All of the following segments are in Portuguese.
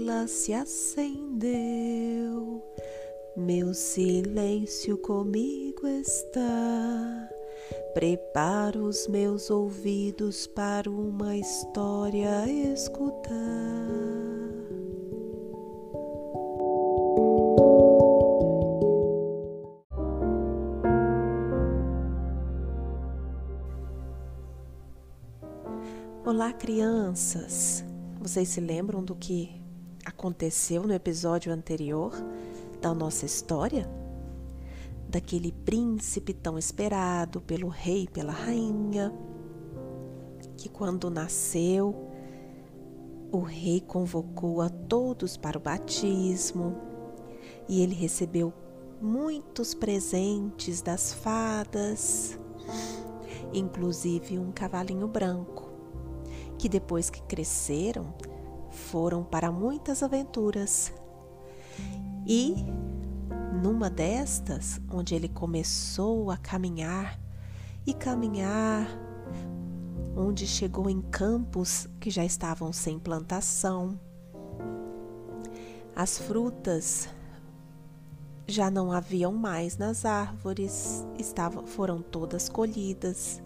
vela se acendeu. Meu silêncio comigo está. Preparo os meus ouvidos para uma história escutar. Olá, crianças! Vocês se lembram do que aconteceu no episódio anterior da nossa história? Daquele príncipe tão esperado pelo rei e pela rainha, que quando nasceu, o rei convocou a todos para o batismo e ele recebeu muitos presentes das fadas, inclusive um cavalinho branco que depois que cresceram foram para muitas aventuras. E numa destas, onde ele começou a caminhar e caminhar, onde chegou em campos que já estavam sem plantação, as frutas já não haviam mais nas árvores, estavam, foram todas colhidas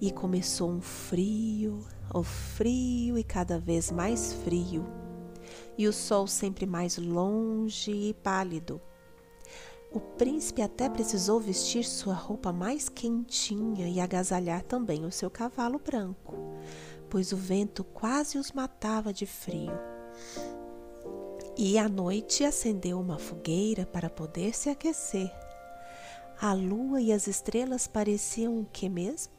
e começou um frio, o frio e cada vez mais frio, e o sol sempre mais longe e pálido. O príncipe até precisou vestir sua roupa mais quentinha e agasalhar também o seu cavalo branco, pois o vento quase os matava de frio. E à noite acendeu uma fogueira para poder se aquecer. A lua e as estrelas pareciam o que mesmo?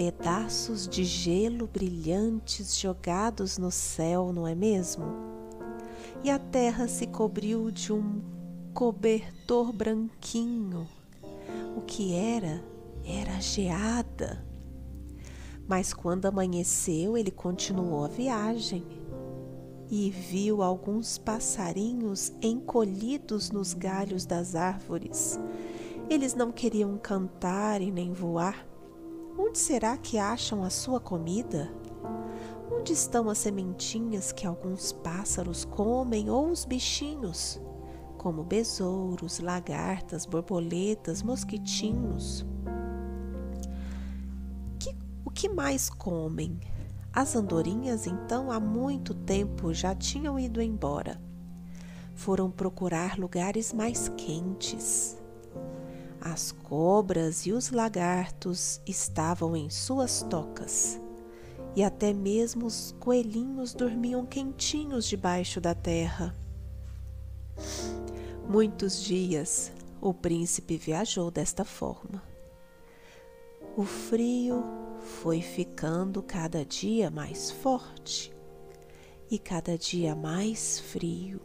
Pedaços de gelo brilhantes jogados no céu, não é mesmo? E a terra se cobriu de um cobertor branquinho. O que era? Era geada. Mas quando amanheceu, ele continuou a viagem e viu alguns passarinhos encolhidos nos galhos das árvores. Eles não queriam cantar e nem voar Onde será que acham a sua comida? Onde estão as sementinhas que alguns pássaros comem ou os bichinhos, como besouros, lagartas, borboletas, mosquitinhos? Que, o que mais comem? As andorinhas, então, há muito tempo já tinham ido embora. Foram procurar lugares mais quentes. As cobras e os lagartos estavam em suas tocas, e até mesmo os coelhinhos dormiam quentinhos debaixo da terra. Muitos dias o príncipe viajou desta forma. O frio foi ficando cada dia mais forte e cada dia mais frio.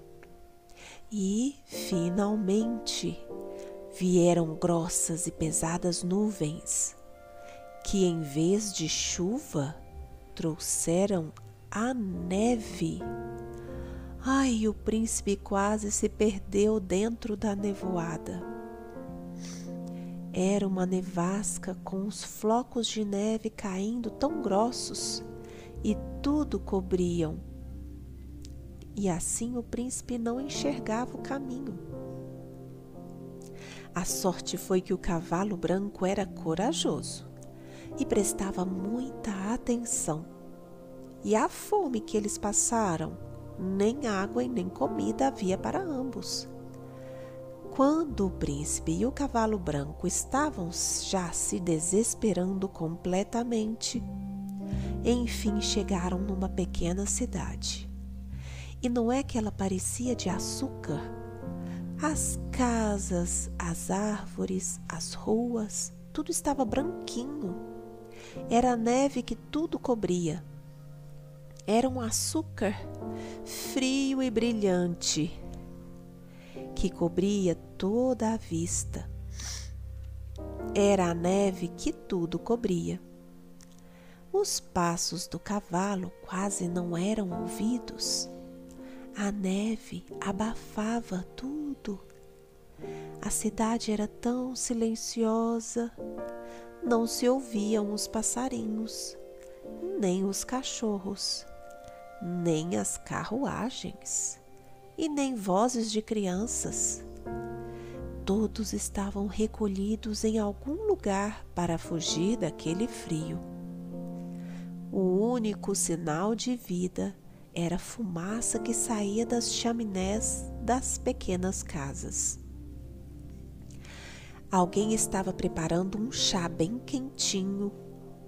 E, finalmente, vieram grossas e pesadas nuvens, que em vez de chuva trouxeram a neve. Ai, o príncipe quase se perdeu dentro da nevoada. Era uma nevasca com os flocos de neve caindo tão grossos e tudo cobriam. E assim o príncipe não enxergava o caminho. A sorte foi que o cavalo branco era corajoso e prestava muita atenção. E a fome que eles passaram, nem água e nem comida havia para ambos. Quando o príncipe e o cavalo branco estavam já se desesperando completamente, enfim chegaram numa pequena cidade. E não é que ela parecia de açúcar, as casas, as árvores, as ruas, tudo estava branquinho. Era a neve que tudo cobria. Era um açúcar frio e brilhante que cobria toda a vista. Era a neve que tudo cobria. Os passos do cavalo quase não eram ouvidos. A neve abafava tudo. A cidade era tão silenciosa, não se ouviam os passarinhos, nem os cachorros, nem as carruagens, e nem vozes de crianças. Todos estavam recolhidos em algum lugar para fugir daquele frio. O único sinal de vida era a fumaça que saía das chaminés das pequenas casas. Alguém estava preparando um chá bem quentinho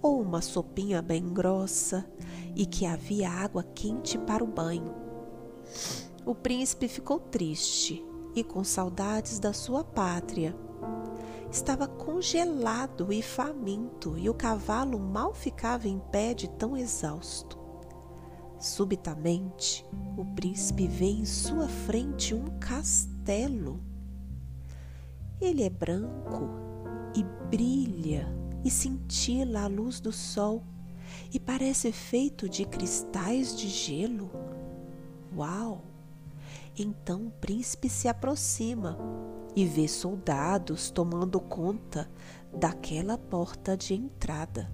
ou uma sopinha bem grossa e que havia água quente para o banho. O príncipe ficou triste e com saudades da sua pátria. Estava congelado e faminto e o cavalo mal ficava em pé de tão exausto. Subitamente, o príncipe vê em sua frente um castelo. Ele é branco e brilha e cintila à luz do sol e parece feito de cristais de gelo. Uau! Então o príncipe se aproxima e vê soldados tomando conta daquela porta de entrada.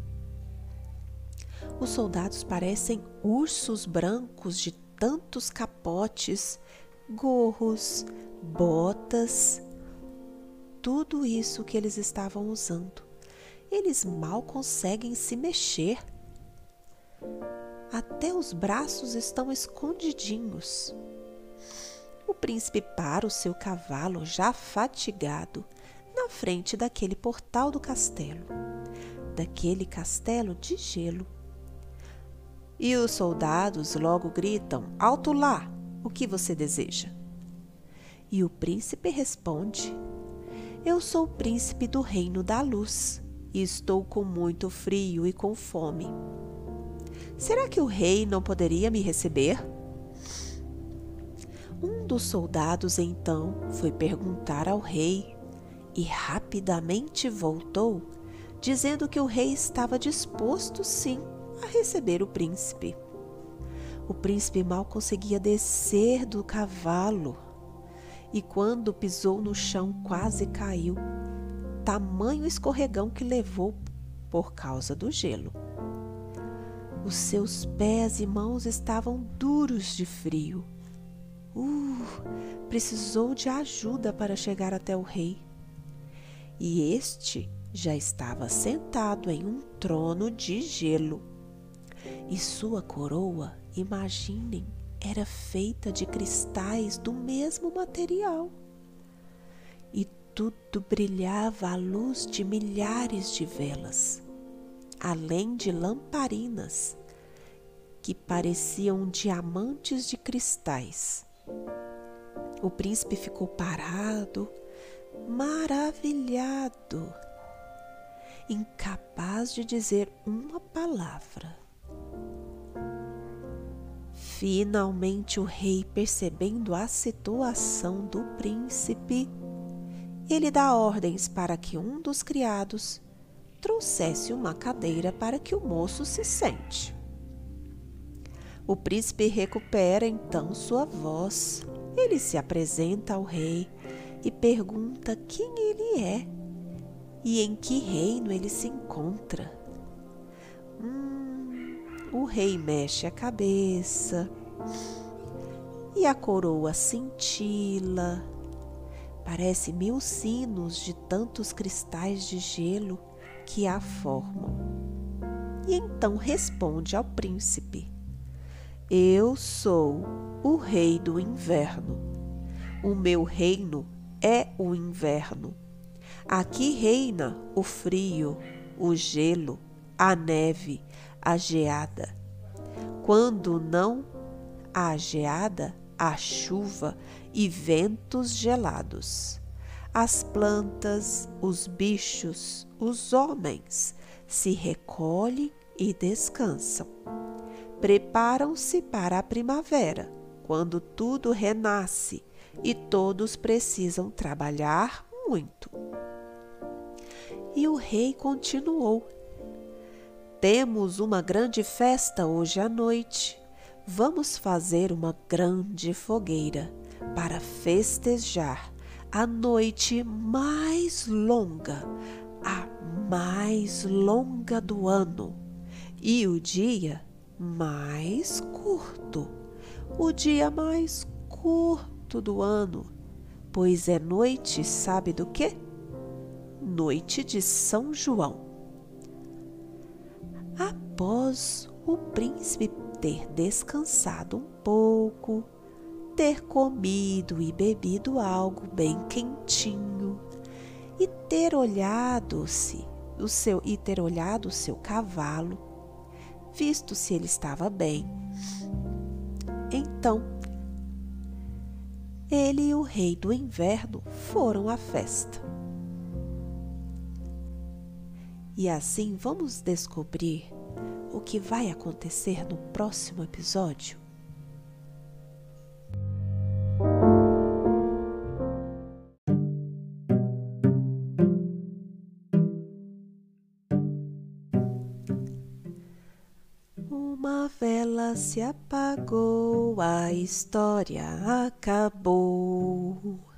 Os soldados parecem ursos brancos de tantos capotes, gorros, botas, tudo isso que eles estavam usando. Eles mal conseguem se mexer. Até os braços estão escondidinhos. O príncipe para o seu cavalo, já fatigado, na frente daquele portal do castelo, daquele castelo de gelo. E os soldados logo gritam: Alto lá! O que você deseja? E o príncipe responde: Eu sou o príncipe do reino da luz e estou com muito frio e com fome. Será que o rei não poderia me receber? Um dos soldados então foi perguntar ao rei e rapidamente voltou, dizendo que o rei estava disposto sim a receber o príncipe. O príncipe mal conseguia descer do cavalo e, quando pisou no chão, quase caiu. Tamanho escorregão que levou por causa do gelo. Os seus pés e mãos estavam duros de frio Uh, precisou de ajuda para chegar até o rei. E este já estava sentado em um trono de gelo. E sua coroa, imaginem, era feita de cristais do mesmo material. E tudo brilhava à luz de milhares de velas, além de lamparinas que pareciam diamantes de cristais. O príncipe ficou parado, maravilhado, incapaz de dizer uma palavra. Finalmente, o rei, percebendo a situação do príncipe, ele dá ordens para que um dos criados trouxesse uma cadeira para que o moço se sente. O príncipe recupera então sua voz. Ele se apresenta ao rei e pergunta quem ele é e em que reino ele se encontra. O rei mexe a cabeça e a coroa cintila. Parece mil sinos de tantos cristais de gelo que a formam. E então responde ao príncipe: eu sou o rei do inverno. O meu reino é o inverno. Aqui reina o frio, o gelo, a neve, a geada. Quando não há geada, há chuva e ventos gelados. As plantas, os bichos, os homens se recolhem e descansam preparam-se para a primavera, quando tudo renasce e todos precisam trabalhar muito. E o rei continuou: Temos uma grande festa hoje à noite. Vamos fazer uma grande fogueira para festejar a noite mais longa, a mais longa do ano, e o dia mais curto, o dia mais curto do ano, pois é noite, sabe do que? Noite de São João. Após o príncipe ter descansado um pouco, ter comido e bebido algo bem quentinho e ter olhado-se o seu e ter olhado o seu cavalo, visto se ele estava bem. Então, ele e o rei do inverno foram à festa. E assim vamos descobrir que vai acontecer no próximo episódio. Uma vela se apagou, a história acabou.